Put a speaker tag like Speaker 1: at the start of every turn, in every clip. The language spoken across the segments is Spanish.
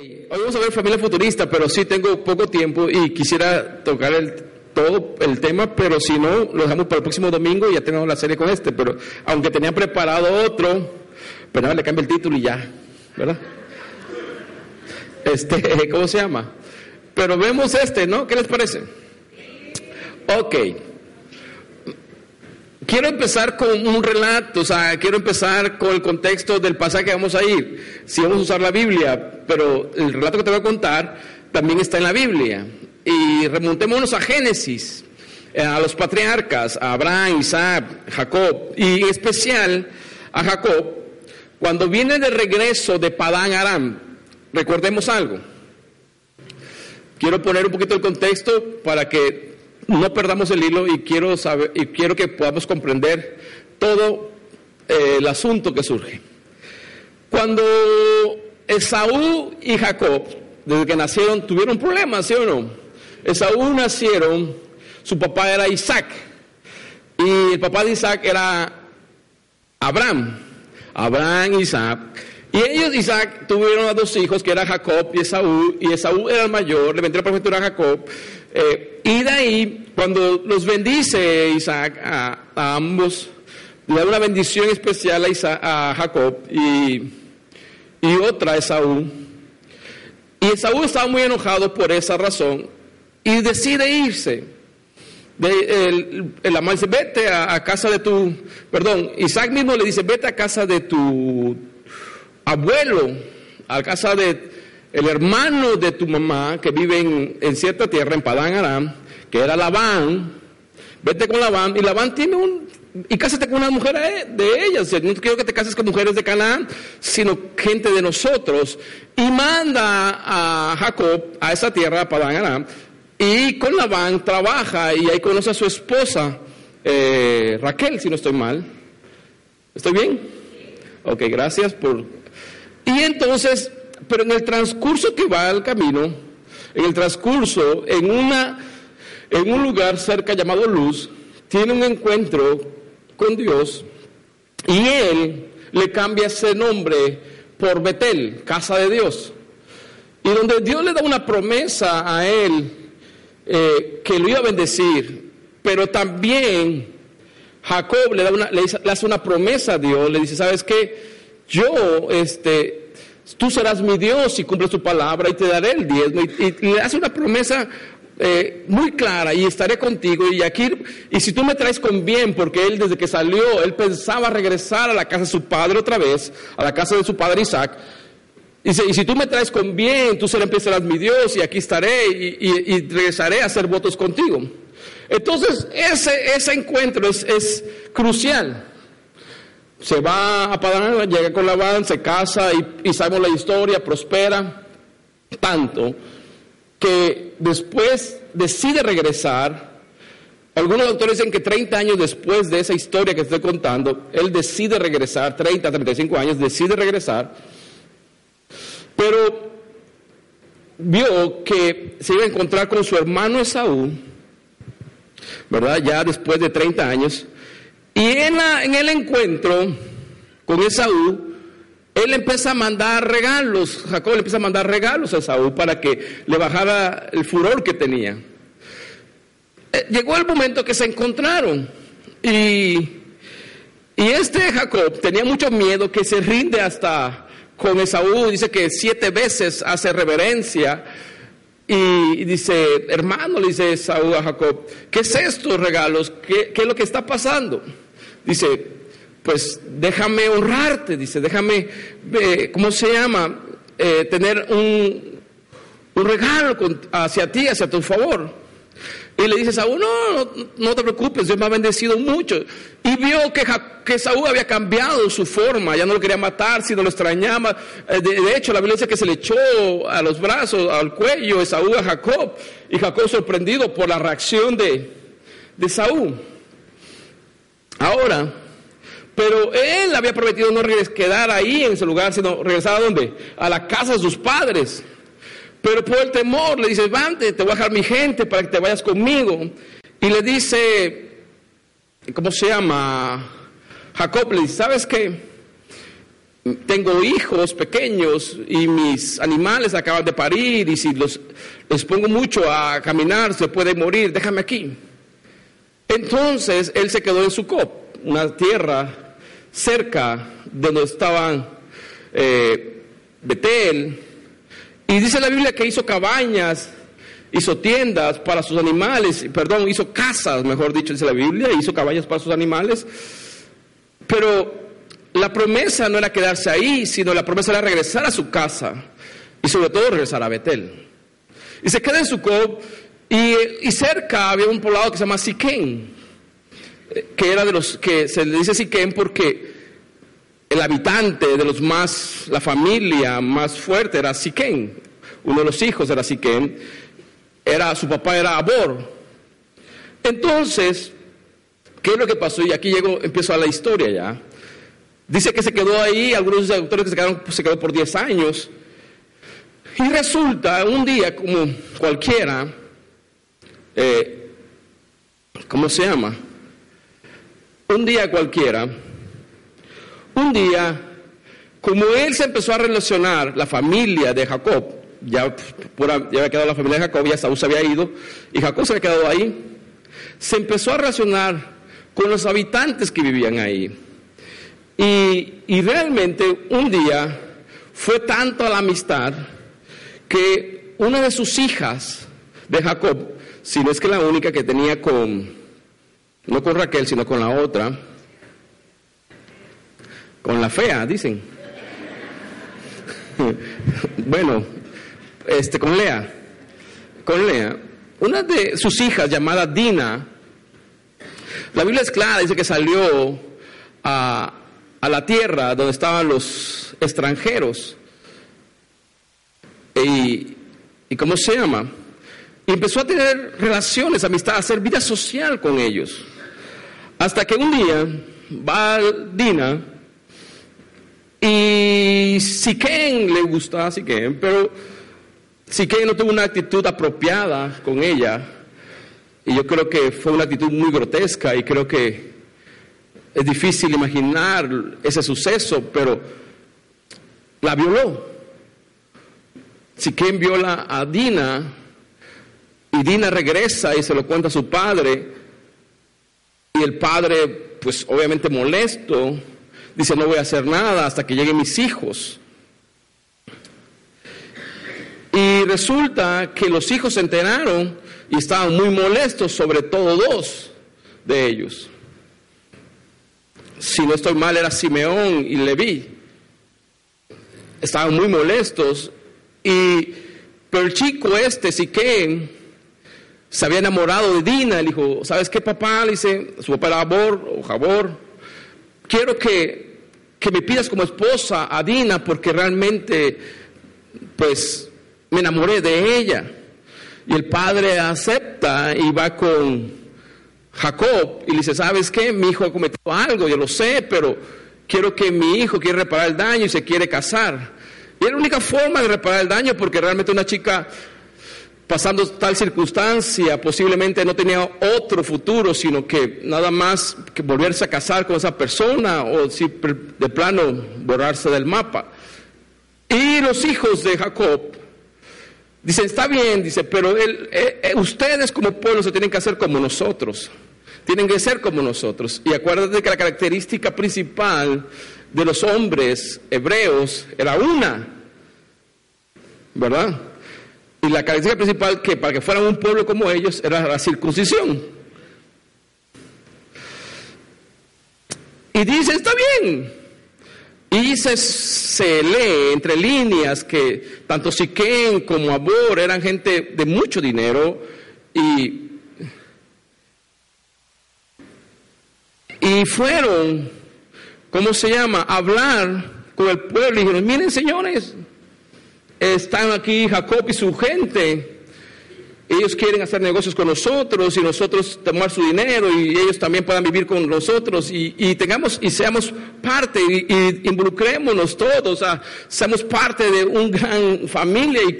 Speaker 1: Hoy vamos a ver familia futurista, pero sí tengo poco tiempo y quisiera tocar el, todo el tema, pero si no, lo dejamos para el próximo domingo y ya tenemos la serie con este. Pero aunque tenía preparado otro, pero nada, le cambio el título y ya, ¿verdad? Este, ¿cómo se llama? Pero vemos este, ¿no? ¿Qué les parece? Ok. Quiero empezar con un relato, o sea, quiero empezar con el contexto del pasaje que vamos a ir. Si vamos a usar la Biblia, pero el relato que te voy a contar también está en la Biblia. Y remontémonos a Génesis, eh, a los patriarcas, a Abraham, Isaac, Jacob, y en especial a Jacob, cuando viene de regreso de Padán Aram. Recordemos algo. Quiero poner un poquito el contexto para que no perdamos el hilo y quiero, saber, y quiero que podamos comprender todo eh, el asunto que surge. Cuando Esaú y Jacob, desde que nacieron, tuvieron problemas, ¿sí o no? Esaú nacieron, su papá era Isaac, y el papá de Isaac era Abraham, Abraham, Isaac. Y ellos, Isaac, tuvieron a dos hijos, que era Jacob y Esaú, y Esaú era el mayor, le vendió la profecía a Jacob, eh, y de ahí, cuando los bendice Isaac a, ambos, le da una bendición especial a, a Jacob y, y otra a Esaú. Y Esaú estaba muy enojado por esa razón y decide irse. el, el dice, vete a, casa de tu, perdón, Isaac mismo le dice, vete a casa de tu abuelo, a casa de el hermano de tu mamá que vive en, cierta tierra, en Padán Aram, que era Labán, vete con Labán, y Labán tiene un, y cásate con una mujer de ellas, no quiero que te cases con mujeres de Canaán, sino gente de nosotros, y manda a Jacob a esa tierra, a Padán Aram, y con Labán trabaja, y ahí conoce a su esposa, eh, Raquel, si no estoy mal. ¿Estoy bien? Ok, gracias por... Y entonces pero en el transcurso que va al camino, en el transcurso, en, una, en un lugar cerca llamado Luz, tiene un encuentro con Dios y él le cambia ese nombre por Betel, casa de Dios. Y donde Dios le da una promesa a él eh, que lo iba a bendecir, pero también Jacob le, da una, le, hace una promesa a Dios, le dice, ¿sabes qué? Yo este, tú serás mi Dios y cumples tu palabra y te daré el diezmo. Y, le hace una promesa eh, muy clara y estaré contigo. Y aquí y si tú me traes con bien porque él desde que salió él pensaba regresar a la casa de su padre otra vez a la casa de su padre Isaac. Y si tú me traes con bien tú serás mi Dios y aquí estaré y, regresaré a hacer votos contigo entonces ese, ese encuentro es, es crucial. Se va a Padán, llega con Labán, se casa y, sabemos la historia, prospera tanto que después decide regresar. Algunos autores dicen que 30 años después de esa historia que estoy contando, él decide regresar, 30, 35 años, decide regresar, pero vio que se iba a encontrar con su hermano Esaú, ¿verdad? Ya después de 30 años, y en, el encuentro con Esaú, él empieza a mandar regalos, Jacob le empieza a mandar regalos a Esaú para que le bajara el furor que tenía. Eh, llegó el momento que se encontraron y, y este Jacob tenía mucho miedo que se rinde hasta con Esaú, dice que siete veces hace reverencia y dice, hermano, le dice Saúl a Jacob, ¿qué es estos regalos? ¿Qué, es lo que está pasando? Dice, pues déjame honrarte, dice, déjame, eh, ¿cómo se llama? Eh, tener un, un regalo hacia ti, hacia tu favor. Y le dice Saúl, no, no, te preocupes, Dios me ha bendecido mucho. Y vio que, Saúl había cambiado su forma, ya no lo quería matar, sino lo extrañaba. Eh, de, hecho, la Biblia dice que se le echó a los brazos, al cuello de Saúl a Jacob. Y Jacob sorprendido por la reacción de, de Saúl. Ahora, pero él había prometido no quedar ahí en ese lugar, sino regresar a dónde? A la casa de sus padres. Pero por el temor le dice, vante, te voy a dejar mi gente para que te vayas conmigo. Y le dice, ¿cómo se llama? Jacob le dice, ¿sabes qué? tengo hijos pequeños y mis animales acaban de parir y si los, les pongo mucho a caminar se puede morir, déjame aquí. Entonces él se quedó en Sucop, una tierra cerca de donde estaban eh, Betel. Y dice la Biblia que hizo cabañas, hizo tiendas para sus animales, perdón, hizo casas, mejor dicho, dice la Biblia, hizo cabañas para sus animales. Pero la promesa no era quedarse ahí, sino la promesa era regresar a su casa y sobre todo regresar a Betel. Y se queda en Sucop y, y cerca había un poblado que se llama Siquén, que era de los que se le dice Siquén porque el habitante de los más, la familia más fuerte era Siquén, uno de los hijos era Siquén, era, su papá era Abor. Entonces, ¿qué es lo que pasó? Y aquí llego, empiezo a la historia ya. Dice que se quedó ahí, algunos autores que se quedaron, se quedó por 10 años. Y resulta, un día como cualquiera, eh, ¿cómo se llama? Un día cualquiera, un día, como él se empezó a relacionar, la familia de Jacob, ya, ya había quedado la familia de Jacob, ya Saúl se había ido, y Jacob se había quedado ahí, se empezó a relacionar con los habitantes que vivían ahí. Y, realmente un día fue tanto la amistad que una de sus hijas de Jacob, si no es que la única que tenía con, no con Raquel, sino con la otra, con la fea, dicen. bueno, este, con Lea, con Lea, una de sus hijas llamada Dina, la Biblia es clara, dice que salió a, a la tierra donde estaban los extranjeros. Y, y ¿cómo se llama? Y empezó a tener relaciones, amistad, a hacer vida social con ellos. Hasta que un día va Dina y Siquén le gusta a Siquén, pero Siquén no tuvo una actitud apropiada con ella. Y yo creo que fue una actitud muy grotesca y creo que es difícil imaginar ese suceso, pero la violó. Si quien viola a Dina y Dina regresa y se lo cuenta a su padre y el padre, pues obviamente molesto, dice no voy a hacer nada hasta que lleguen mis hijos. Y resulta que los hijos se enteraron y estaban muy molestos, sobre todo dos de ellos si no estoy mal, era Simeón y Leví. Estaban muy molestos. Y, pero el chico este, Siquén, se había enamorado de Dina. Le dijo, ¿sabes qué, papá? Le dice, su papá era o Jabor. Quiero que, que me pidas como esposa a Dina porque realmente, pues, me enamoré de ella. Y el padre acepta y va con Jacob y le dice, ¿sabes qué? Mi hijo ha cometido algo, yo lo sé, pero quiero que mi hijo quiere reparar el daño y se quiere casar. Y era la única forma de reparar el daño porque realmente una chica pasando tal circunstancia posiblemente no tenía otro futuro, sino que nada más que volverse a casar con esa persona o si de plano borrarse del mapa. Y los hijos de Jacob dicen, está bien, dice, pero eh, eh, ustedes como pueblo se tienen que hacer como nosotros tienen que ser como nosotros. Y acuérdate que la característica principal de los hombres hebreos era una, ¿verdad? Y la característica principal que para que fueran un pueblo como ellos era la circuncisión. Y dice, está bien. Y se, se lee entre líneas que tanto Siquén como Abor eran gente de mucho dinero y Y fueron, ¿cómo se llama?, a hablar con el pueblo y dijeron, miren señores, están aquí Jacob y su gente. Ellos quieren hacer negocios con nosotros y nosotros tomar su dinero y ellos también puedan vivir con nosotros y, tengamos y seamos parte y, involucrémonos todos, o seamos parte de una gran familia y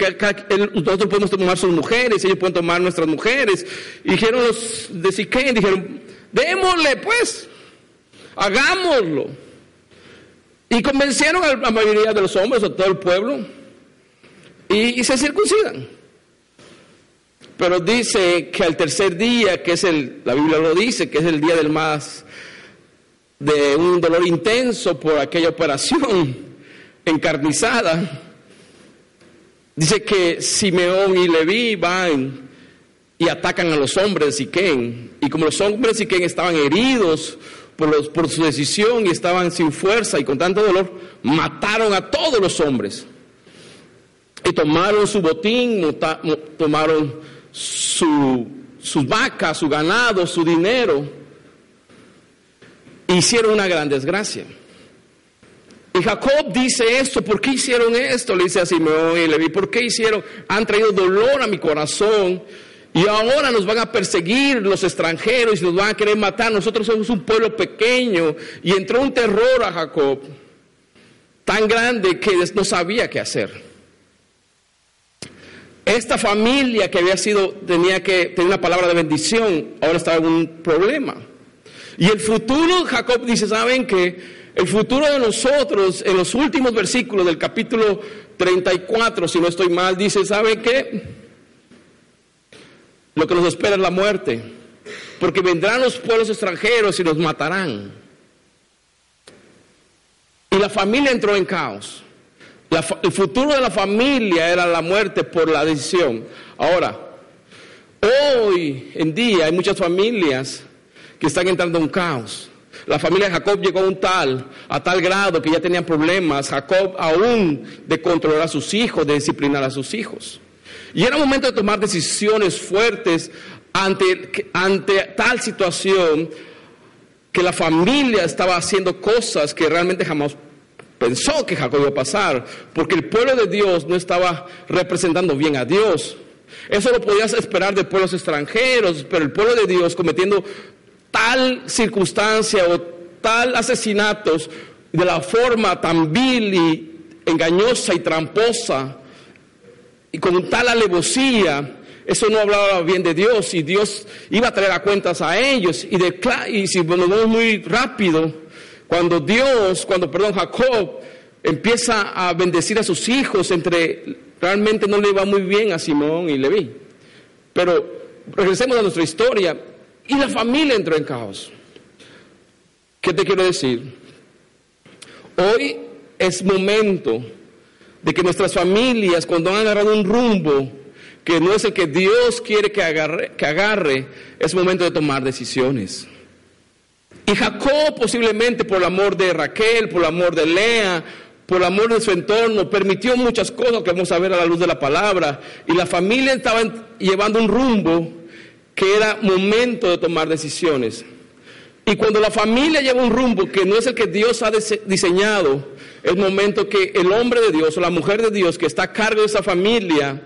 Speaker 1: nosotros podemos tomar sus mujeres, ellos pueden tomar nuestras mujeres. Y dijeron los de dijeron, démosle pues, hagámoslo. Y convencieron a la mayoría de los hombres, a todo el pueblo, y, se circuncidan. Pero dice que al tercer día, que es el, la Biblia lo dice, que es el día del más, de un dolor intenso por aquella operación encarnizada, dice que Simeón y Leví van y atacan a los hombres de Siquén. Y como los hombres de Siquén estaban heridos por, por su decisión y estaban sin fuerza y con tanto dolor, mataron a todos los hombres. Y tomaron su botín, tomaron su, sus vacas, su ganado, su dinero. E hicieron una gran desgracia. Y Jacob dice esto, ¿por qué hicieron esto? Le dice a Simeón y Levi, ¿por qué hicieron? Han traído dolor a mi corazón y ahora nos van a perseguir los extranjeros y nos van a querer matar. Nosotros somos un pueblo pequeño. Y entró un terror a Jacob tan grande que no sabía qué hacer. Esta familia que había sido, tenía que tener una palabra de bendición, ahora estaba en un problema. Y el futuro, Jacob dice, ¿saben que El futuro de nosotros, en los últimos versículos del capítulo 34, si no estoy mal, dice, ¿saben qué? Lo que nos espera es la muerte, porque vendrán los pueblos extranjeros y nos matarán. Y la familia entró en caos. El futuro de la familia era la muerte por la decisión. Ahora, hoy en día hay muchas familias que están entrando en caos. La familia de Jacob llegó a un tal, a tal grado que ya tenían problemas, Jacob aún de controlar a sus hijos, de disciplinar a sus hijos. Y era momento de tomar decisiones fuertes ante, ante tal situación que la familia estaba haciendo cosas que realmente jamás pensó que Jacob iba a pasar, porque el pueblo de Dios no estaba representando bien a Dios. Eso lo podías esperar de pueblos extranjeros, pero el pueblo de Dios cometiendo tal circunstancia o tal asesinatos de la forma tan vil y engañosa y tramposa y con tal alevosía, eso no hablaba bien de Dios y Dios iba a traer a cuentas a ellos. Y, de, y si nos vamos muy rápido, cuando Dios, cuando, perdón, Jacob empieza a bendecir a sus hijos, entre realmente no le iba muy bien a Simón y Leví. Pero regresemos a nuestra historia y la familia entró en caos. ¿Qué te quiero decir? Hoy es momento de que nuestras familias, cuando han agarrado un rumbo que no es el que Dios quiere que agarre, que agarre, es momento de tomar decisiones. Y Jacob posiblemente por el amor de Raquel, por el amor de Lea, por el amor de su entorno, permitió muchas cosas que vamos a ver a la luz de la palabra. Y la familia estaba llevando un rumbo que era momento de tomar decisiones. Y cuando la familia lleva un rumbo que no es el que Dios ha diseñado, es momento que el hombre de Dios o la mujer de Dios que está a cargo de esa familia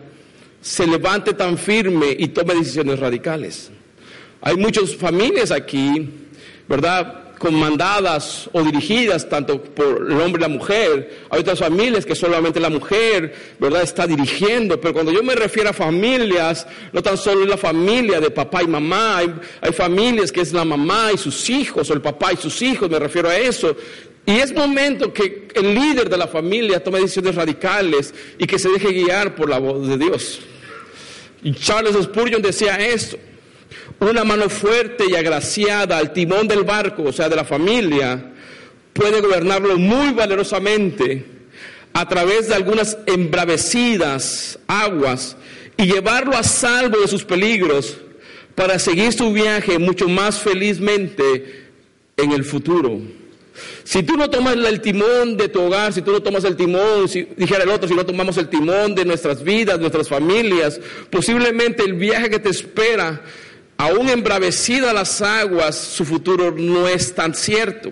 Speaker 1: se levante tan firme y tome decisiones radicales. Hay muchas familias aquí, ¿verdad? comandadas o dirigidas tanto por el hombre y la mujer. Hay otras familias que solamente la mujer, ¿verdad?, está dirigiendo. Pero cuando yo me refiero a familias, no tan solo es la familia de papá y mamá, hay, hay familias que es la mamá y sus hijos, o el papá y sus hijos, me refiero a eso. Y es momento que el líder de la familia tome decisiones radicales y que se deje guiar por la voz de Dios. Y Charles Spurgeon decía esto, una mano fuerte y agraciada al timón del barco, o sea, de la familia, puede gobernarlo muy valerosamente a través de algunas embravecidas aguas y llevarlo a salvo de sus peligros para seguir su viaje mucho más felizmente en el futuro. Si tú no tomas el timón de tu hogar, si tú no tomas el timón, si dijera el otro, si no tomamos el timón de nuestras vidas, nuestras familias, posiblemente el viaje que te espera, aún embravecida las aguas, su futuro no es tan cierto.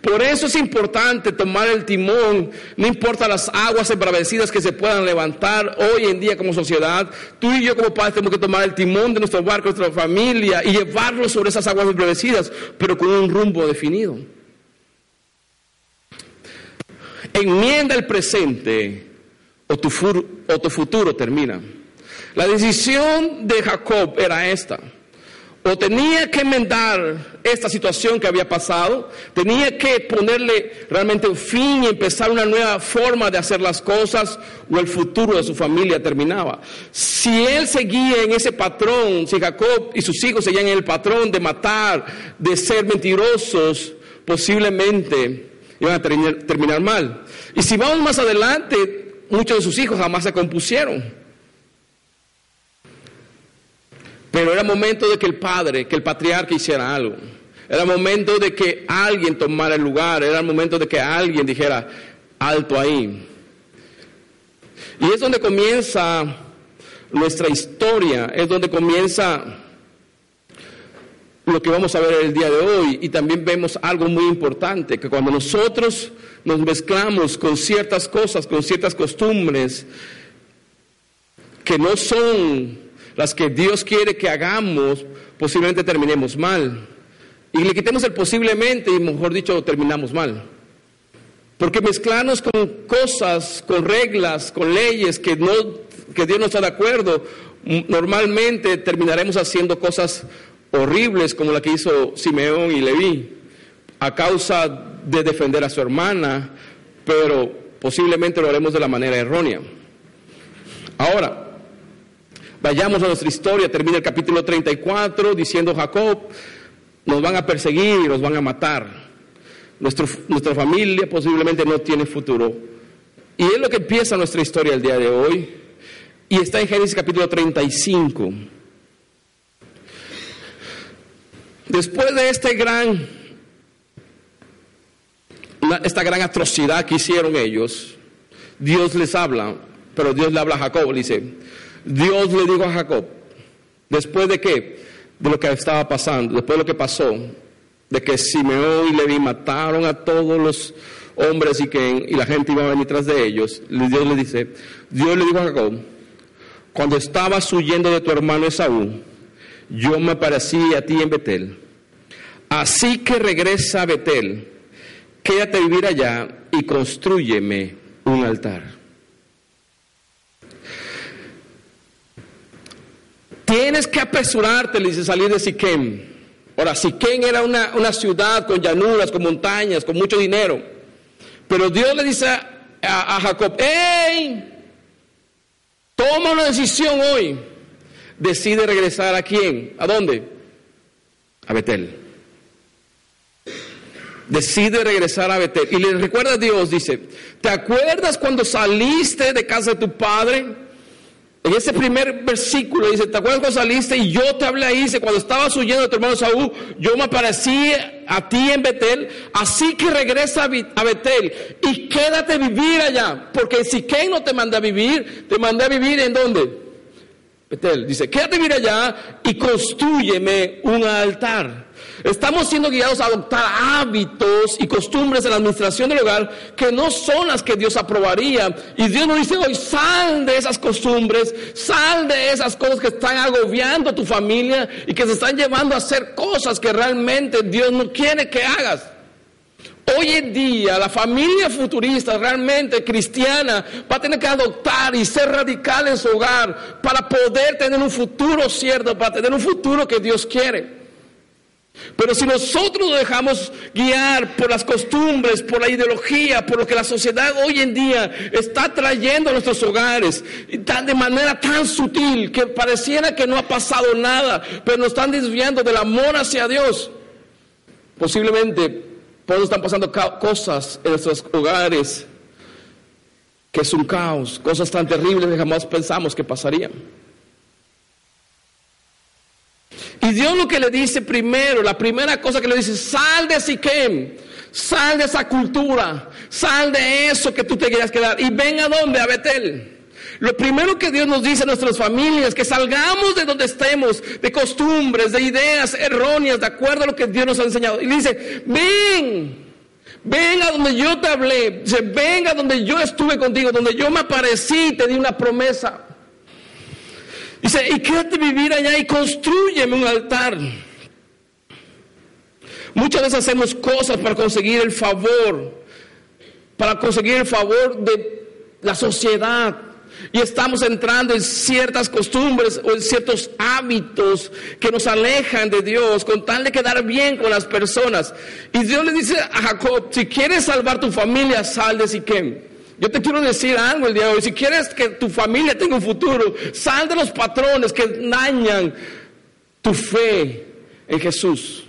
Speaker 1: Por eso es importante tomar el timón, no importa las aguas embravecidas que se puedan levantar hoy en día como sociedad, tú y yo como padres tenemos que tomar el timón de nuestro barco, nuestra familia y llevarlo sobre esas aguas embravecidas, pero con un rumbo definido enmienda el presente o tu futuro termina. La decisión de Jacob era esta. O tenía que enmendar esta situación que había pasado, tenía que ponerle realmente un fin y empezar una nueva forma de hacer las cosas, o el futuro de su familia terminaba. Si él seguía en ese patrón, si Jacob y sus hijos seguían en el patrón de matar, de ser mentirosos, posiblemente iban a terminar mal. Y si vamos más adelante, muchos de sus hijos jamás se compusieron. Pero era momento de que el padre, que el patriarca hiciera algo. Era momento de que alguien tomara el lugar. Era el momento de que alguien dijera, alto ahí. Y es donde comienza nuestra historia, es donde comienza lo que vamos a ver el día de hoy. Y también vemos algo muy importante, que cuando nosotros nos mezclamos con ciertas cosas, con ciertas costumbres, que no son las que Dios quiere que hagamos, posiblemente terminemos mal. Y le quitemos el posiblemente y mejor dicho, terminamos mal. Porque mezclarnos con cosas, con reglas, con leyes que, no, que Dios no está de acuerdo, normalmente terminaremos haciendo cosas horribles como la que hizo Simeón y Leví, a causa de defender a su hermana, pero posiblemente lo haremos de la manera errónea. Ahora, Vayamos a nuestra historia, termina el capítulo 34 diciendo Jacob, nos van a perseguir, nos van a matar. nuestra familia posiblemente no tiene futuro. Y es lo que empieza nuestra historia el día de hoy. Y está en Génesis capítulo 35. Después de este gran, esta gran atrocidad que hicieron ellos, Dios les habla, pero Dios le habla a Jacob, dice, Dios le dijo a Jacob, después de qué? De lo que estaba pasando, después de lo que pasó, de que Simeón y Levi mataron a todos los hombres y que y la gente iba a venir tras de ellos, Dios le dice, Dios le dijo a Jacob, cuando estabas huyendo de tu hermano Esaú, yo me aparecí a ti en Betel. Así que regresa a Betel, quédate vivir allá y construyeme un altar. Tienes que apresurarte, le dice, salir de Siquem. Ahora, Siquem era una, una, ciudad con llanuras, con montañas, con mucho dinero. Pero Dios le dice a, Jacob, ¡Ey! Toma una decisión hoy. Decide regresar a quién? ¿A dónde? A Betel. Decide regresar a Betel. Y le recuerda a Dios, dice, ¿te acuerdas cuando saliste de casa de tu padre? En ese primer versículo dice, ¿te acuerdas cuando saliste y yo te hablé ahí? Dice, cuando estabas huyendo de tu hermano Saúl, yo me aparecí a ti en Betel, así que regresa a Betel y quédate vivir allá, porque si Ken no te manda vivir, te mandé a vivir en dónde? Betel, dice, quédate vivir allá y construyeme un altar. Estamos siendo guiados a adoptar hábitos y costumbres en la administración del hogar que no son las que Dios aprobaría. Y Dios nos dice hoy, sal de esas costumbres, sal de esas cosas que están agobiando a tu familia y que se están llevando a hacer cosas que realmente Dios no quiere que hagas. Hoy en día la familia futurista realmente cristiana va a tener que adoptar y ser radical en su hogar para poder tener un futuro cierto, para tener un futuro que Dios quiere. Pero si nosotros nos dejamos guiar por las costumbres, por la ideología, por lo que la sociedad hoy en día está trayendo a nuestros hogares, de manera tan sutil que pareciera que no ha pasado nada, pero nos están desviando del amor hacia Dios, posiblemente por están pasando cosas en nuestros hogares que es un caos, cosas tan terribles que jamás pensamos que pasarían. Y Dios lo que le dice primero, la primera cosa que le dice, sal de Siquem, sal de esa cultura, sal de eso que tú te querías quedar y ven a dónde, a Betel. Lo primero que Dios nos dice a nuestras familias, que salgamos de donde estemos, de costumbres, de ideas erróneas, de acuerdo a lo que Dios nos ha enseñado. Y dice, ven, ven a donde yo te hablé, dice, ven a donde yo estuve contigo, donde yo me aparecí, te di una promesa. Dice, y quédate vivir allá y construyeme un altar. Muchas veces hacemos cosas para conseguir el favor, para conseguir el favor de la sociedad. y estamos entrando en ciertas costumbres o en ciertos hábitos que nos alejan de Dios con tal de quedar bien con las personas. Y Dios le dice a Jacob, si quieres salvar tu familia, sal de Siquem. Yo te quiero decir algo el día de hoy. Si quieres que tu familia tenga un futuro, sal de los patrones que dañan tu fe en Jesús.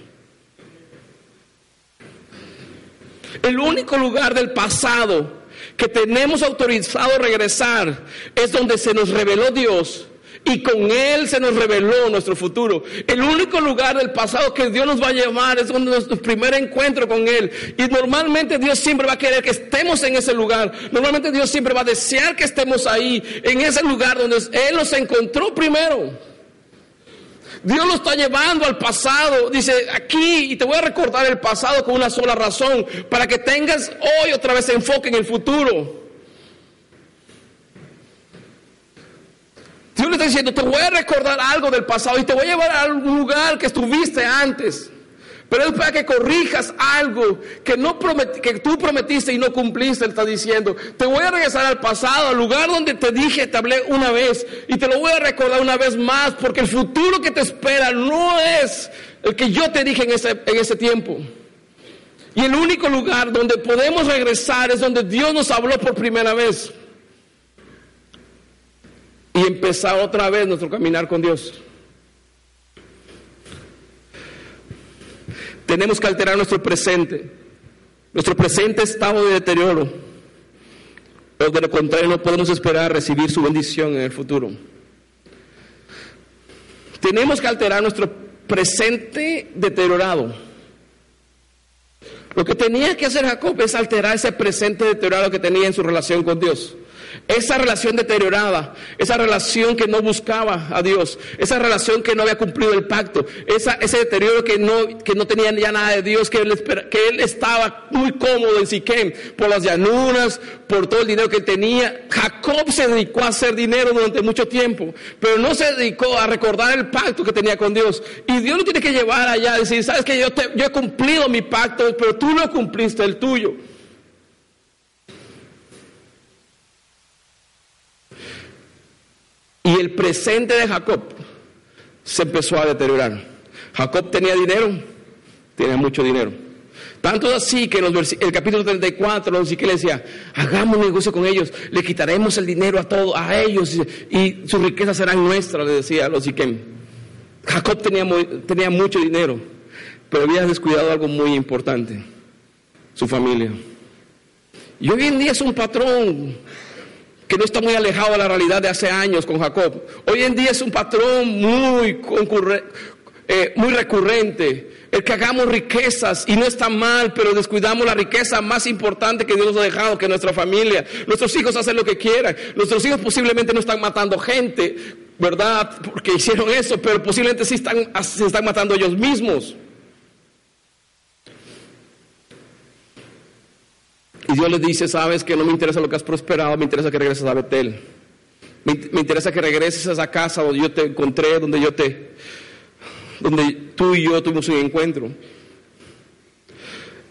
Speaker 1: El único lugar del pasado que tenemos autorizado regresar es donde se nos reveló Dios y con Él se nos reveló nuestro futuro. El único lugar del pasado que Dios nos va a llevar es nuestro primer encuentro con Él. Y normalmente Dios siempre va a querer que estemos en ese lugar. Normalmente Dios siempre va a desear que estemos ahí, en ese lugar donde Él nos encontró primero. Dios lo está llevando al pasado. Dice, aquí, y te voy a recordar el pasado con una sola razón, para que tengas hoy otra vez enfoque en el futuro. Dios le está diciendo, te voy a recordar algo del pasado y te voy a llevar a algún lugar que estuviste antes. Pero es para que corrijas algo que, no que tú prometiste y no cumpliste, él está diciendo. Te voy a regresar al pasado, al lugar donde te dije, te hablé una vez y te lo voy a recordar una vez más, porque el futuro que te espera no es el que yo te dije en ese, en ese tiempo. Y el único lugar donde podemos regresar es donde Dios nos habló por primera vez. Y empezar otra vez nuestro caminar con Dios. Tenemos que alterar nuestro presente, nuestro presente estado de deterioro. Pero de lo contrario no podemos esperar recibir su bendición en el futuro. Tenemos que alterar nuestro presente deteriorado. Lo que tenía que hacer Jacob es alterar ese presente deteriorado que tenía en su relación con Dios. Esa relación deteriorada, esa relación que no buscaba a Dios, esa relación que no había cumplido el pacto, ese deterioro que no, que no tenía ya nada de Dios, que él, que él estaba muy cómodo en Siquem, por las llanuras, por todo el dinero que tenía. Jacob se dedicó a hacer dinero durante mucho tiempo, pero no se dedicó a recordar el pacto que tenía con Dios. Y Dios lo tiene que llevar allá, decir, sabes que yo, yo he cumplido mi pacto, pero tú no cumpliste el tuyo. Y el presente de Jacob se empezó a deteriorar. Jacob tenía dinero, tenía mucho dinero. Tanto así que en el capítulo 34, que le decía, hagamos negocio con ellos, le quitaremos el dinero a todos, a ellos, y, su riqueza será nuestra, le decía a los Siquem. Jacob tenía, tenía mucho dinero, pero había descuidado algo muy importante, su familia. Y hoy en día es un patrón que no está muy alejado de la realidad de hace años con Jacob. Hoy en día es un patrón muy, eh, muy recurrente. El que hagamos riquezas y no está mal, pero descuidamos la riqueza más importante que Dios nos ha dejado, que nuestra familia. Nuestros hijos hacen lo que quieran. Nuestros hijos posiblemente no están matando gente, ¿verdad? Porque hicieron eso, pero posiblemente sí están, se están matando ellos mismos. Y Dios les dice, sabes que no me interesa lo que has prosperado, me interesa que regreses a Betel. Me, interesa que regreses a esa casa donde yo te encontré, donde yo te, donde tú y yo tuvimos un encuentro.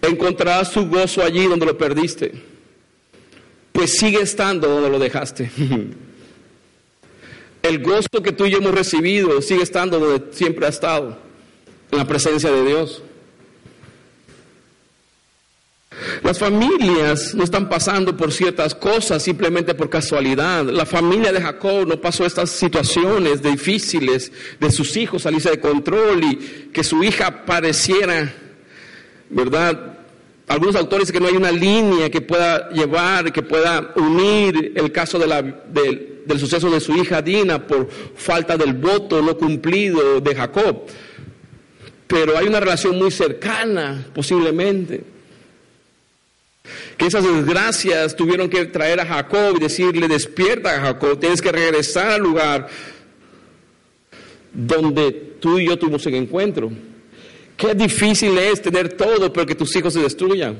Speaker 1: Encontrarás tu gozo allí donde lo perdiste. Pues sigue estando donde lo dejaste. El gozo que tú y yo hemos recibido sigue estando donde siempre ha estado, en la presencia de Dios. Las familias no están pasando por ciertas cosas simplemente por casualidad. La familia de Jacob no pasó estas situaciones difíciles de sus hijos salirse de control y que su hija pareciera, ¿verdad? Algunos autores dicen que no hay una línea que pueda llevar, que pueda unir el caso de la, del suceso de su hija Dina por falta del voto no cumplido de Jacob. Pero hay una relación muy cercana, posiblemente que esas desgracias tuvieron que traer a Jacob y decirle, despierta Jacob, tienes que regresar al lugar donde tú y yo tuvimos el encuentro. Qué difícil es tener todo, pero que tus hijos se destruyan.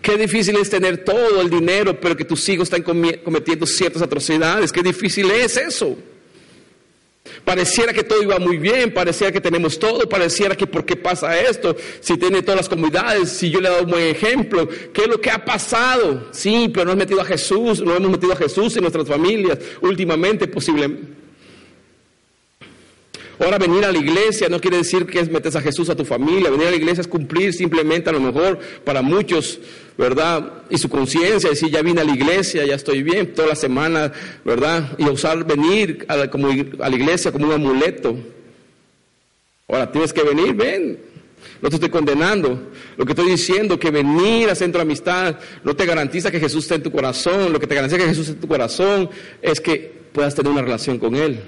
Speaker 1: Qué difícil es tener todo el dinero, pero que tus hijos están cometiendo ciertas atrocidades. Qué difícil es eso. Pareciera que todo iba muy bien, pareciera que tenemos todo, pareciera que por qué pasa esto, si tiene todas las comunidades, si yo le he dado un buen ejemplo, qué es lo que ha pasado. Sí, pero no hemos metido a Jesús, no hemos metido a Jesús en nuestras familias últimamente, posiblemente. Ahora venir a la iglesia no quiere decir que es metes a Jesús a tu familia, venir a la iglesia es cumplir simplemente a lo mejor para muchos, ¿verdad? Y su conciencia, decir, ya vine a la iglesia, ya estoy bien, toda la semana, ¿verdad? Y usar venir a la, como, a la iglesia como un amuleto. Ahora tienes que venir, ven. No te estoy condenando. Lo que estoy diciendo que venir a Centro de Amistad no te garantiza que Jesús esté en tu corazón. Lo que te garantiza que Jesús esté en tu corazón es que puedas tener una relación con Él.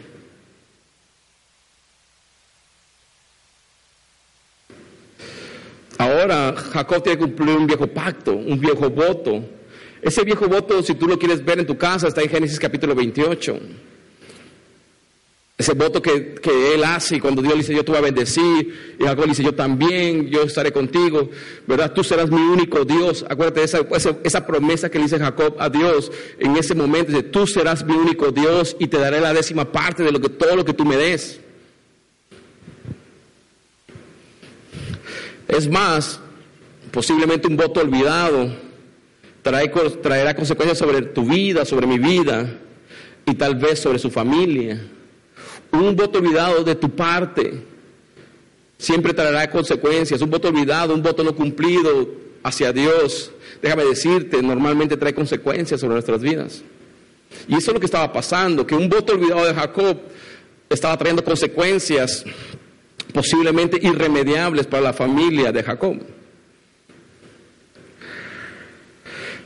Speaker 1: Ahora Jacob tiene que cumplir un viejo pacto, un viejo voto. Ese viejo voto, si tú lo quieres ver en tu casa, está en Génesis capítulo 28. Ese voto que, él hace cuando Dios le dice yo te voy a bendecir y Jacob le dice yo también, yo estaré contigo, ¿verdad? Tú serás mi único Dios. Acuérdate de esa, esa, promesa que le dice Jacob a Dios en ese momento, dice tú serás mi único Dios y te daré la décima parte de lo que, todo lo que tú me des. Es más, posiblemente un voto olvidado traerá consecuencias sobre tu vida, sobre mi vida y tal vez sobre su familia. Un voto olvidado de tu parte siempre traerá consecuencias. Un voto olvidado, un voto no cumplido hacia Dios, déjame decirte, normalmente trae consecuencias sobre nuestras vidas. Y eso es lo que estaba pasando, que un voto olvidado de Jacob estaba trayendo consecuencias posiblemente irremediables para la familia de Jacob.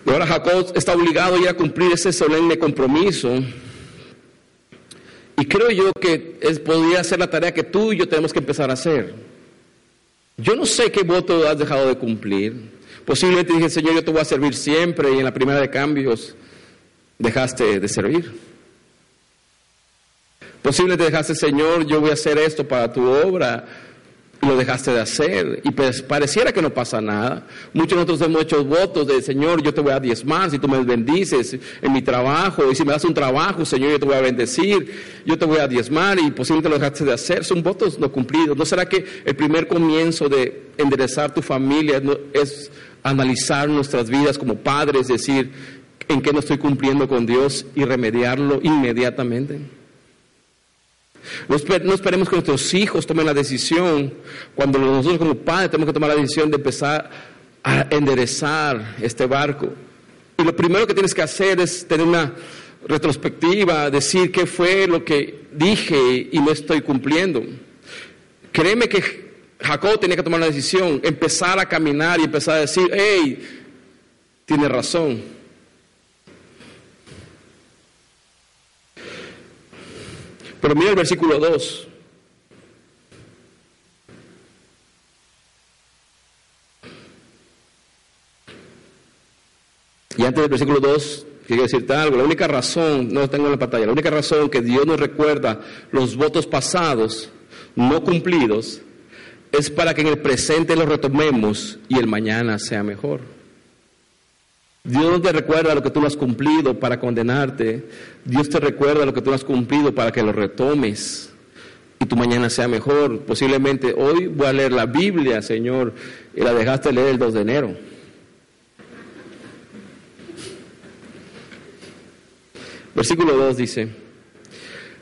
Speaker 1: Y ahora Jacob está obligado ya a cumplir ese solemne compromiso. Y creo yo que es, podría ser la tarea que tú y yo tenemos que empezar a hacer. Yo no sé qué voto has dejado de cumplir. Posiblemente dije, Señor, yo te voy a servir siempre y en la primera de cambios dejaste de servir. Posible te dejaste, Señor, yo voy a hacer esto para tu obra, lo dejaste de hacer. Y pues pareciera que no pasa nada. Muchos de nosotros hemos hecho votos de, Señor, yo te voy a diezmar si tú me bendices en mi trabajo, y si me das un trabajo, Señor, yo te voy a bendecir, yo te voy a diezmar, y posiblemente lo dejaste de hacer. Son votos no cumplidos. ¿No será que el primer comienzo de enderezar tu familia es analizar nuestras vidas como padres, decir, en qué no estoy cumpliendo con Dios y remediarlo inmediatamente? No, esperemos que nuestros hijos tomen la decisión cuando nosotros como padres tenemos que tomar la decisión de empezar a enderezar este barco. Y lo primero que tienes que hacer es tener una retrospectiva, decir qué fue lo que dije y no estoy cumpliendo. Créeme que Jacob tenía que tomar la decisión, empezar a caminar y empezar a decir, hey, tiene razón Pero mira el versículo 2. Y antes del versículo 2, quiero decirte algo. La única razón, no tengo en la pantalla, la única razón que Dios nos recuerda los votos pasados no cumplidos es para que en el presente los retomemos y el mañana sea mejor. Dios te recuerda lo que tú no has cumplido para condenarte. Dios te recuerda lo que tú no has cumplido para que lo retomes y tu mañana sea mejor. Posiblemente hoy voy a leer la Biblia, Señor, y la dejaste leer el 2 de enero. Versículo 2 dice,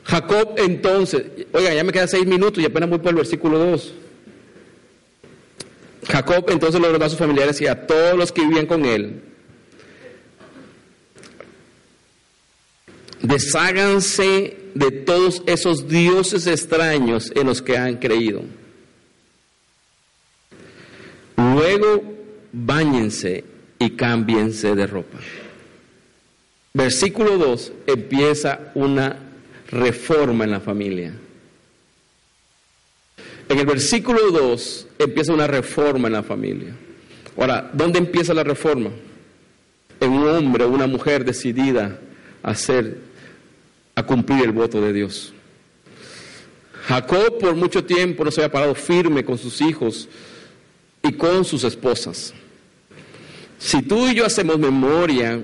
Speaker 1: Jacob entonces, oiga, ya me quedan seis minutos y apenas voy por el versículo 2. Jacob entonces lo ordenó a sus familiares y a todos los que vivían con él Desháganse de todos esos dioses extraños en los que han creído. Luego bañense y cámbiense de ropa. Versículo 2 empieza una reforma en la familia. En el versículo 2 empieza una reforma en la familia. Ahora, ¿dónde empieza la reforma? En un hombre o una mujer decidida a ser a cumplir el voto de Dios. Jacob por mucho tiempo no se había parado firme con sus hijos y con sus esposas. Si tú y yo hacemos memoria,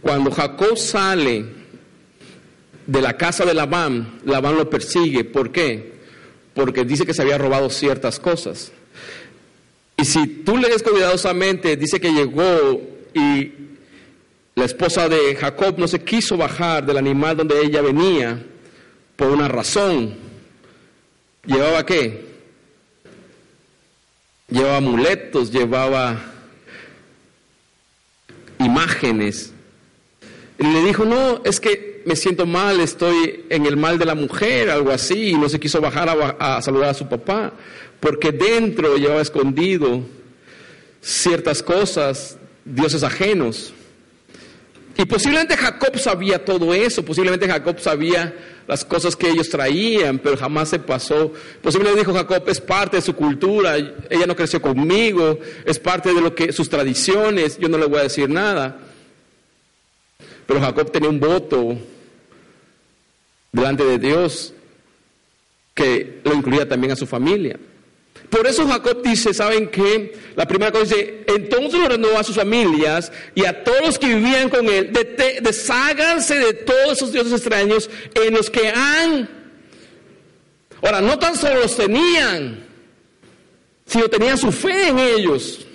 Speaker 1: cuando Jacob sale de la casa de Labán, Labán lo persigue. ¿Por qué? Porque dice que se había robado ciertas cosas. Y si tú lees cuidadosamente, dice que llegó y la esposa de Jacob no se quiso bajar del animal donde ella venía por una razón. ¿Llevaba qué? Llevaba amuletos, llevaba imágenes. Y le dijo, no, es que me siento mal, estoy en el mal de la mujer, algo así, y no se quiso bajar a, a saludar a su papá, porque dentro llevaba escondido ciertas cosas, dioses ajenos. Y posiblemente Jacob sabía todo eso, posiblemente Jacob sabía las cosas que ellos traían, pero jamás se pasó. Posiblemente dijo Jacob, es parte de su cultura, ella no creció conmigo, es parte de lo que sus tradiciones, yo no le voy a decir nada. Pero Jacob tenía un voto delante de Dios que lo incluía también a su familia. Por eso Jacob dice, ¿saben qué? La primera cosa dice, entonces ordenó a sus familias y a todos los que vivían con él, desháganse de todos esos dioses extraños en los que han... Ahora, no tan solo los tenían, sino tenían su fe en ellos.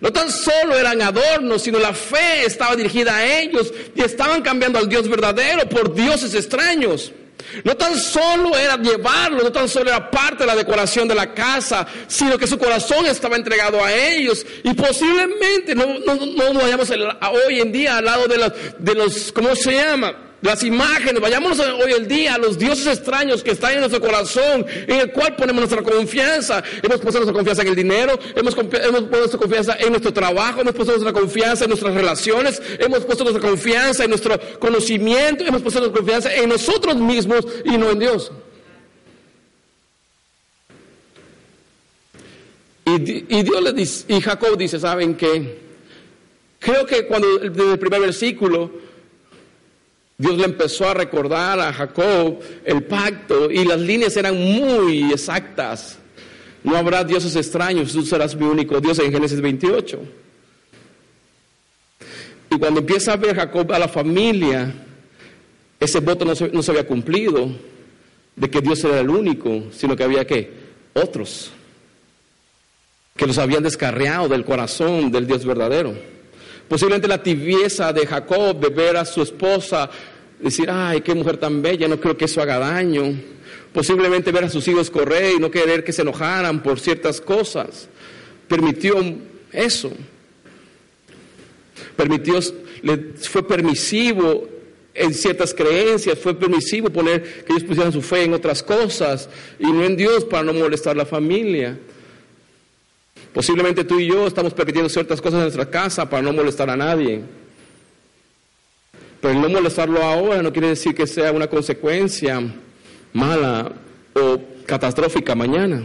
Speaker 1: No tan solo eran adornos, sino la fe estaba dirigida a ellos y estaban cambiando al Dios verdadero por dioses extraños. No tan solo era llevarlo, no tan solo era parte de la decoración de la casa, sino que su corazón estaba entregado a ellos. Y posiblemente no, no, no vayamos hoy en día al lado de los, de los ¿cómo se llama? Las imágenes, vayámonos hoy el día a los dioses extraños que están en nuestro corazón, en el cual ponemos nuestra confianza. Hemos puesto nuestra confianza en el dinero, hemos, hemos puesto nuestra confianza en nuestro trabajo, hemos puesto nuestra confianza en nuestras relaciones, hemos puesto nuestra confianza en nuestro conocimiento, hemos puesto nuestra confianza en nosotros mismos y no en Dios. Y, y Dios le dice, y Jacob dice, ¿saben qué? Creo que cuando desde el primer versículo Dios le empezó a recordar a Jacob el pacto y las líneas eran muy exactas. No habrá dioses extraños, tú serás mi único Dios en Génesis 28. Y cuando empieza a ver Jacob a la familia, ese voto no se, había cumplido de que Dios era el único, sino que había que otros que los habían descarriado del corazón del Dios verdadero. Posiblemente la tibieza de Jacob de ver a su esposa decir, ay, qué mujer tan bella, no creo que eso haga daño. Posiblemente ver a sus hijos correr y no querer que se enojaran por ciertas cosas. Permitió eso. Permitió, fue permisivo en ciertas creencias, fue permisivo poner que ellos pusieran su fe en otras cosas y no en Dios para no molestar a la familia. Posiblemente tú y yo estamos permitiendo ciertas cosas en nuestra casa para no molestar a nadie. Pero no molestarlo ahora no quiere decir que sea una consecuencia mala o catastrófica mañana.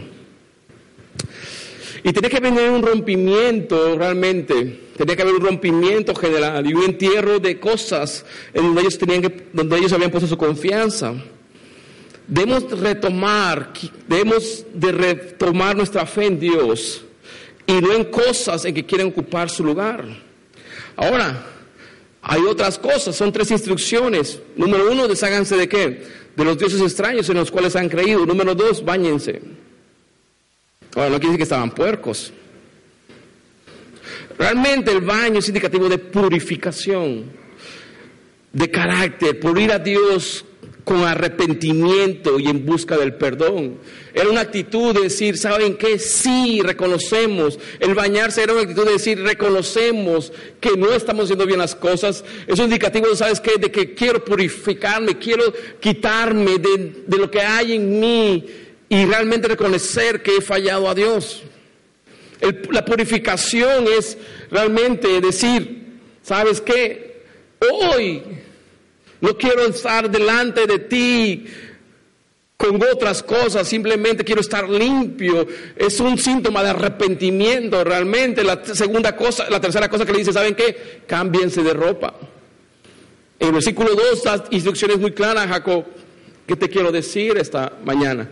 Speaker 1: Y tiene que venir un rompimiento realmente, tenía que haber un rompimiento general y un entierro de cosas en donde ellos, tenían donde ellos habían puesto su confianza. Debemos retomar, debemos de retomar nuestra fe en Dios y no en cosas en que quieren ocupar su lugar. Ahora, hay otras cosas, son tres instrucciones. Número uno, desháganse de qué? De los dioses extraños en los cuales han creído. Número dos, bañense. Ahora, no quiere decir que estaban puercos. Realmente el baño es indicativo de purificación, de carácter, por ir a Dios con arrepentimiento y en busca del perdón. Era una actitud de decir, ¿saben qué? Sí, reconocemos. El bañarse era una actitud de decir, reconocemos que no estamos haciendo bien las cosas. Es un indicativo, ¿sabes qué? De que quiero purificarme, quiero quitarme de, de lo que hay en mí y realmente reconocer que he fallado a Dios. la purificación es realmente decir, ¿sabes qué? Hoy no quiero estar delante de ti con otras cosas, simplemente quiero estar limpio. Es un síntoma de arrepentimiento realmente. La segunda cosa, la tercera cosa que le dice, ¿saben qué? Cámbiense de ropa. En el versículo 2 da instrucciones muy claras, Jacob. ¿Qué te quiero decir esta mañana?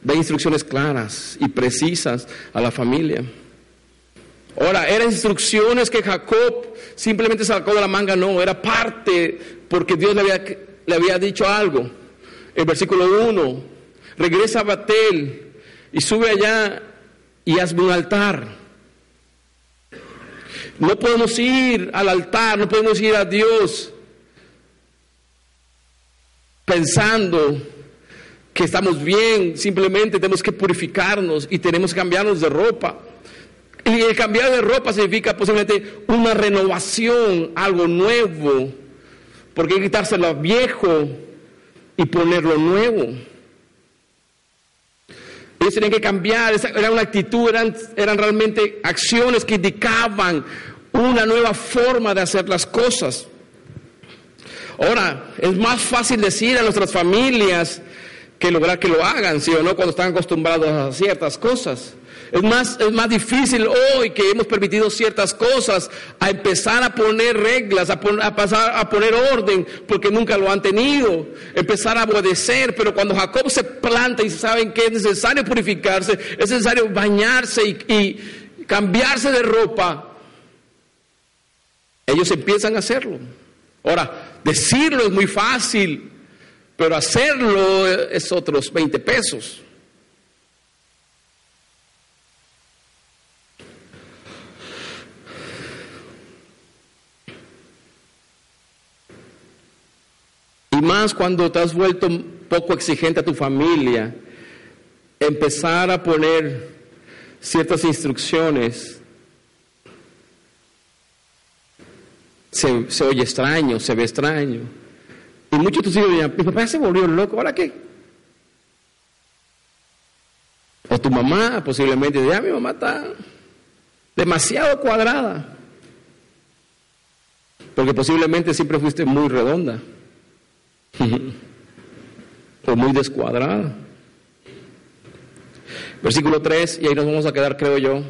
Speaker 1: Da instrucciones claras y precisas a la familia. Ahora, eran instrucciones que Jacob simplemente sacó de la manga, no, era parte porque Dios le había le había dicho algo. El versículo 1, regresa a Batel y sube allá y hazme un altar. No podemos ir al altar, no podemos ir a Dios pensando que estamos bien, simplemente tenemos que purificarnos y tenemos que cambiarnos de ropa. Y el cambiar de ropa significa posiblemente una renovación, algo nuevo, porque hay que quitarse lo viejo y ponerlo nuevo. Ellos tenían que cambiar, era una actitud, eran, eran realmente acciones que indicaban una nueva forma de hacer las cosas. Ahora, es más fácil decir a nuestras familias que lograr que lo hagan, ¿sí o no? Cuando están acostumbrados a ciertas cosas. Es más, es más difícil hoy que hemos permitido ciertas cosas a empezar a poner reglas, a, pasar a poner orden, porque nunca lo han tenido. Empezar a obedecer, pero cuando Jacob se planta y saben que es necesario purificarse, es necesario bañarse y cambiarse de ropa, ellos empiezan a hacerlo. Ahora, decirlo es muy fácil, pero hacerlo es otros 20 pesos. Y más cuando te has vuelto poco exigente a tu familia, empezar a poner ciertas instrucciones se, oye extraño, se ve extraño. Y muchos de tus hijos dirán, mi papá se volvió loco, ¿ahora qué? O tu mamá posiblemente dirá, mi mamá está demasiado cuadrada. Porque posiblemente siempre fuiste muy redonda. o muy descuadrada. Versículo 3, y ahí nos vamos a quedar, creo yo.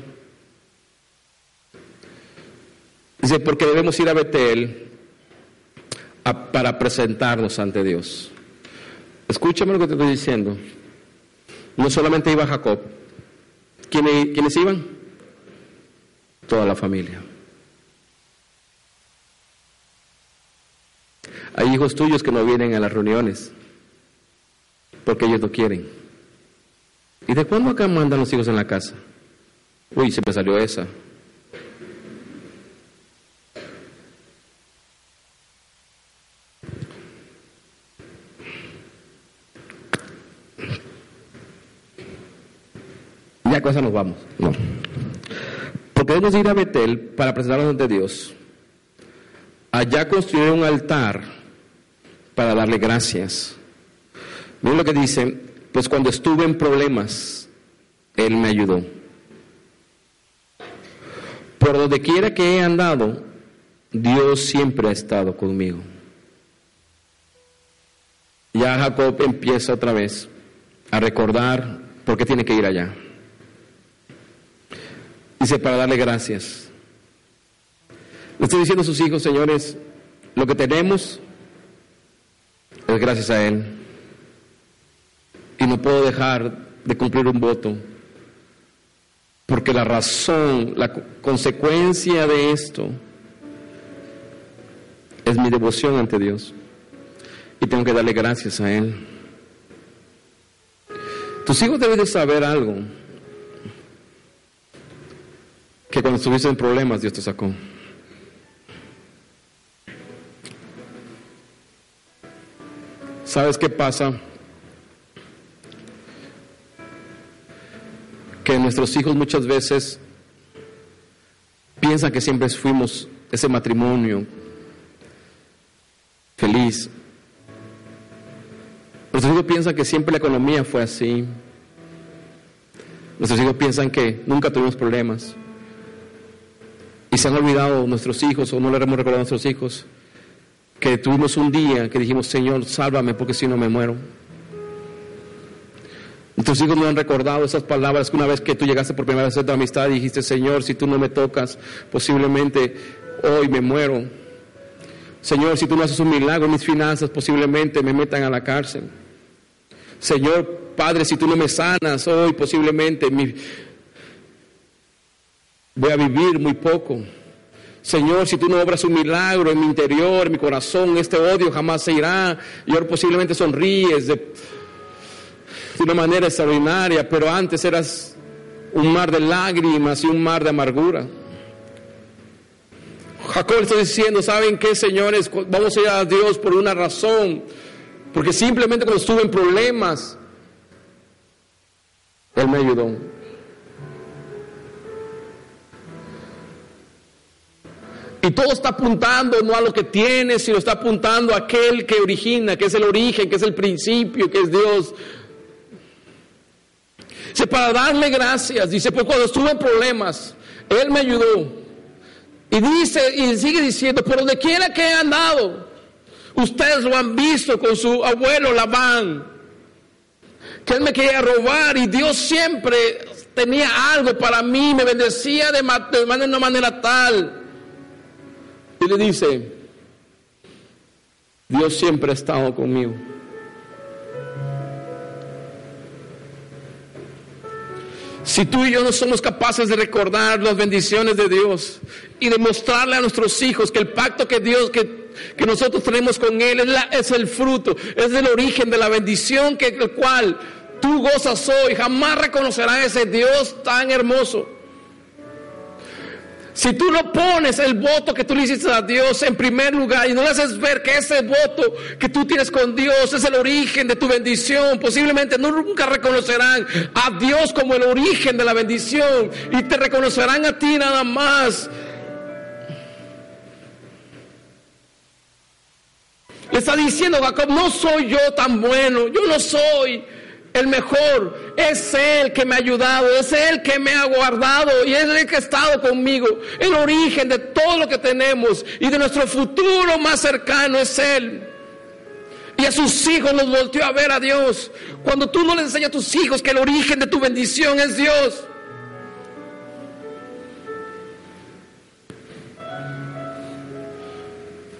Speaker 1: Dice, porque debemos ir a Betel para presentarnos ante Dios. Escúchame lo que te estoy diciendo. No solamente iba Jacob. ¿Quiénes, ¿Quiénes iban? Toda la familia. Hay hijos tuyos que no vienen a las reuniones porque ellos no quieren. ¿Y de cuándo acá mandan los hijos en la casa? Uy, se me salió esa. Ya con nos vamos. No. Porque debemos ir a Betel para presentarnos ante Dios. Allá construir un altar para darle gracias. Miren lo que dice, pues cuando estuve en problemas, Él me ayudó. Por donde quiera que he andado, Dios siempre ha estado conmigo. Ya Jacob empieza otra vez a recordar por qué tiene que ir allá. Dice, para darle gracias. Le estoy diciendo a sus hijos, señores, lo que tenemos es gracias a Él. Y no puedo dejar de cumplir un voto, porque la razón, la consecuencia de esto es mi devoción ante Dios. Y tengo que darle gracias a Él. Tus hijos deben de saber algo, que cuando estuviste en problemas Dios te sacó. ¿Sabes qué pasa? Que nuestros hijos muchas veces piensan que siempre fuimos ese matrimonio feliz. Nuestros hijos piensan que siempre la economía fue así. Nuestros hijos piensan que nunca tuvimos problemas. Y se han olvidado nuestros hijos o no le hemos recordado a nuestros hijos que tuvimos un día que dijimos, Señor, sálvame porque si no me muero. Tus hijos no han recordado esas palabras que una vez que tú llegaste por primera vez a tu amistad dijiste, Señor, si tú no me tocas, posiblemente hoy me muero. Señor, si tú no haces un milagro, mis finanzas posiblemente me metan a la cárcel. Señor, Padre, si tú no me sanas hoy, posiblemente voy a vivir muy poco. Señor, si tú no obras un milagro en mi interior, en mi corazón, este odio jamás se irá. Y ahora posiblemente sonríes de, una manera extraordinaria, pero antes eras un mar de lágrimas y un mar de amargura. Jacob está diciendo, ¿saben qué, señores? Vamos a ir a Dios por una razón. Porque simplemente cuando estuve en problemas, Él me ayudó. Y todo está apuntando no a lo que tienes, sino está apuntando a aquel que origina, que es el origen, que es el principio, que es Dios. Dice, para darle gracias, dice, pues cuando estuve en problemas, Él me ayudó. Y dice, y sigue diciendo, por donde quiera que he andado, ustedes lo han visto con su abuelo Labán, que él me quería robar y Dios siempre tenía algo para mí, me bendecía de, de una manera tal y le dice, Dios siempre ha estado conmigo. Si tú y yo no somos capaces de recordar las bendiciones de Dios y de mostrarle a nuestros hijos que el pacto que Dios, que, que nosotros tenemos con Él es, la, es, el fruto, es el origen de la bendición que el cual tú gozas hoy, jamás reconocerás ese Dios tan hermoso. Si tú no pones el voto que tú le hiciste a Dios en primer lugar y no le haces ver que ese voto que tú tienes con Dios es el origen de tu bendición, posiblemente nunca reconocerán a Dios como el origen de la bendición y te reconocerán a ti nada más. Le está diciendo Jacob, no soy yo tan bueno, yo no soy el mejor. Es Él que me ha ayudado, es Él que me ha guardado y es Él que ha estado conmigo. El origen de todo lo que tenemos y de nuestro futuro más cercano es Él. Y a sus hijos los volteó a ver a Dios. Cuando tú no le enseñas a tus hijos que el origen de tu bendición es Dios.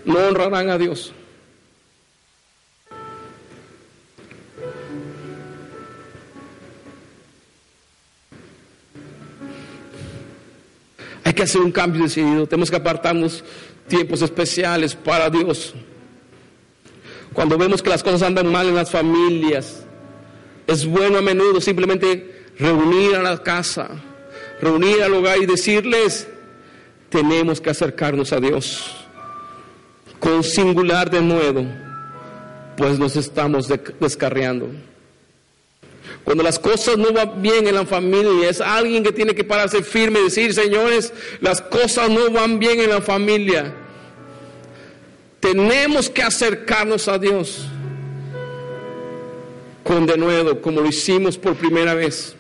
Speaker 1: No honrarán a Dios. Que hacer un cambio decidido. Tenemos que apartarnos tiempos especiales para Dios. Cuando vemos que las cosas andan mal en las familias, es bueno a menudo simplemente reunir a la casa, reunir al hogar y decirles, tenemos que acercarnos a Dios con singular de nuevo, pues nos estamos descarriando. Cuando las cosas no van bien en la familia, es alguien que tiene que pararse firme y decir, señores, las cosas no van bien en la familia. Tenemos que acercarnos a Dios con denuedo, como lo hicimos por primera vez.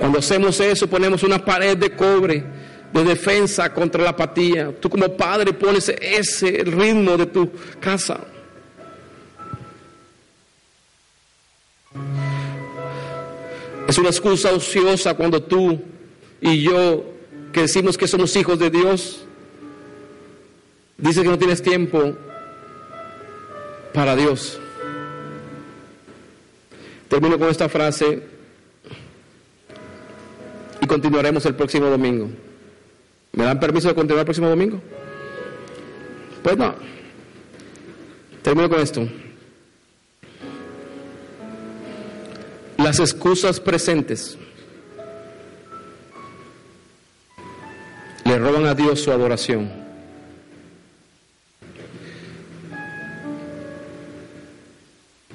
Speaker 1: Cuando hacemos eso, ponemos una pared de cobre de defensa contra la apatía. Tú como padre pones ese ritmo de tu casa. Es una excusa ociosa cuando tú y yo, que decimos que somos hijos de Dios, dice que no tienes tiempo para Dios. Termino con esta frase y continuaremos el próximo domingo. ¿Me dan permiso de continuar el próximo domingo? Pues no. Termino con esto. Las excusas presentes le roban a Dios su adoración.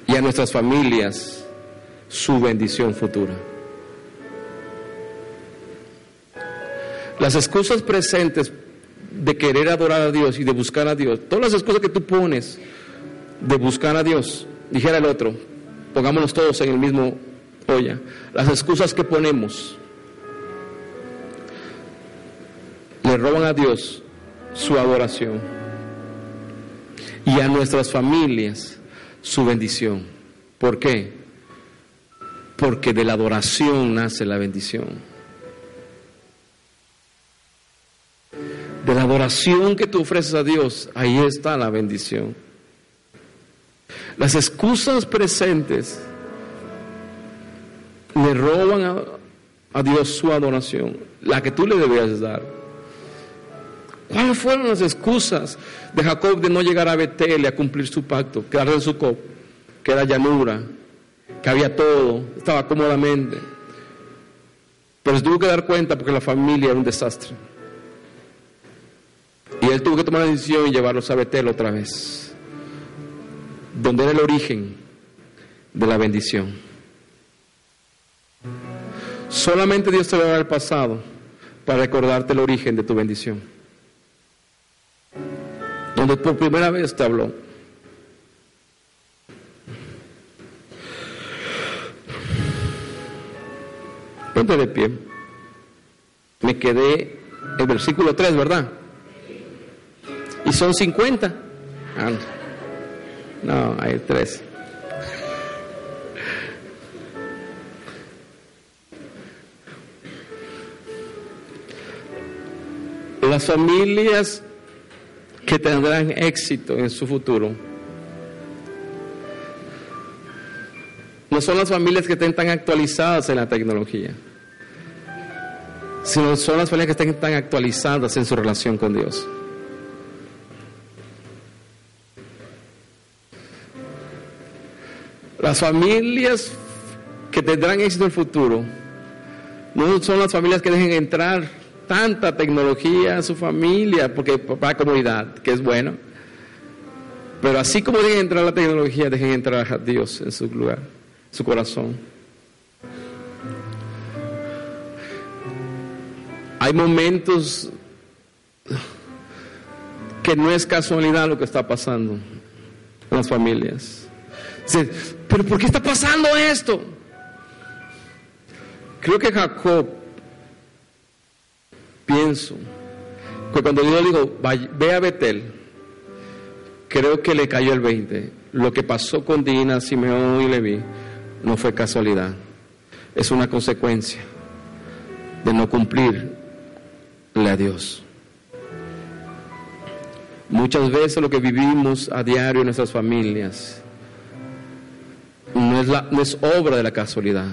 Speaker 1: Y a nuestras familias su bendición futura. Las excusas presentes de querer adorar a Dios y de buscar a Dios, todas las excusas que tú pones de buscar a Dios, dijera el otro, pongámonos todos en el mismo olla, las excusas que ponemos le roban a Dios su adoración y a nuestras familias su bendición. ¿Por qué? Porque de la adoración nace la bendición. De la adoración que tú ofreces a Dios, ahí está la bendición. Las excusas presentes le roban a, a Dios su adoración, la que tú le debías dar. ¿Cuáles fueron las excusas de Jacob de no llegar a Betel y a cumplir su pacto? Quedar en su cop, que era llanura, que había todo, estaba cómodamente. Pero se tuvo que dar cuenta porque la familia era un desastre. Él tuvo que tomar la decisión y llevarlos a Betel otra vez, donde era el origen de la bendición. Solamente Dios te va a dar el pasado para recordarte el origen de tu bendición. Donde por primera vez te habló. Ponte de pie. Me quedé en versículo 3, ¿verdad? Y son 50. Ah, no, hay tres. Las familias que tendrán éxito en su futuro no son las familias que estén tan actualizadas en la tecnología, sino son las familias que estén tan actualizadas en su relación con Dios. Las familias que tendrán éxito en el futuro no son las familias que dejen entrar tanta tecnología a su familia, porque para comunidad, que es bueno. Pero así como dejen entrar la tecnología, dejen entrar a Dios en su lugar, su corazón. Hay momentos que no es casualidad lo que está pasando en las familias. Pero ¿por qué está pasando esto? Creo que Jacob, pienso, que cuando Dios le dijo, ve a Betel, creo que le cayó el 20. Lo que pasó con Dina, Simeón y Leví no fue casualidad, es una consecuencia de no cumplirle a Dios. Muchas veces lo que vivimos a diario en nuestras familias no es, la, no es obra de la casualidad.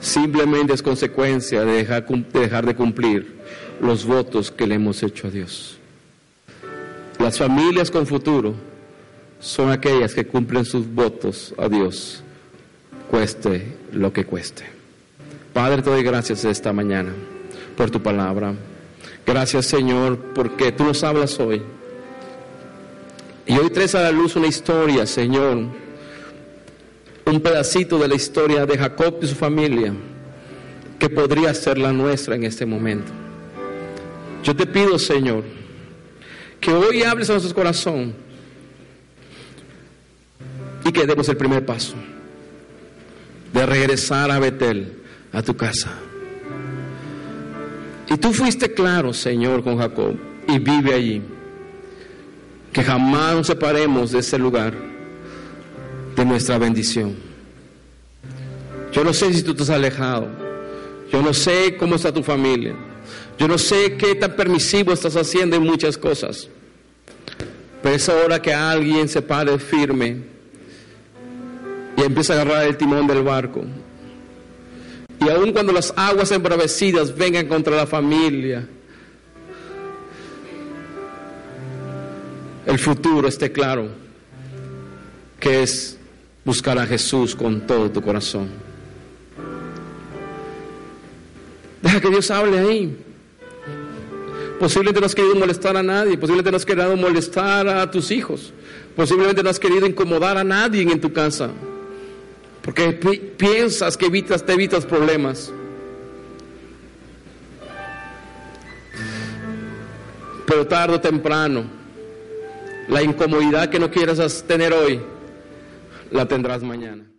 Speaker 1: Simplemente es consecuencia de dejar, de dejar de cumplir los votos que le hemos hecho a Dios. Las familias con futuro son aquellas que cumplen sus votos a Dios, cueste lo que cueste. Padre, te doy gracias esta mañana por tu palabra. Gracias, Señor, porque tú nos hablas hoy. Y hoy traes a la luz una historia, Señor, un pedacito de la historia de Jacob y su familia que podría ser la nuestra en este momento. Yo te pido, Señor, que hoy hables a nuestro corazón y que demos el primer paso de regresar a Betel, a tu casa. Y tú fuiste claro, Señor, con Jacob, y vive allí. Que jamás nos separemos de ese lugar de nuestra bendición. Yo no sé si tú has alejado. Yo no sé cómo está tu familia. Yo no sé qué tan permisivo estás haciendo en muchas cosas. Pero es hora que alguien se pare firme y empiece a agarrar el timón del barco. Y aun cuando las aguas embravecidas vengan contra la familia, el futuro esté claro que es buscar a Jesús con todo tu corazón. Deja que Dios hable ahí. Posiblemente no has querido molestar a nadie, posiblemente no has querido molestar a tus hijos, posiblemente no has querido incomodar a nadie en tu casa, porque piensas que evitas, te evitas problemas. Pero tarde o temprano, la incomodidad que no quieras tener hoy, la tendrás mañana.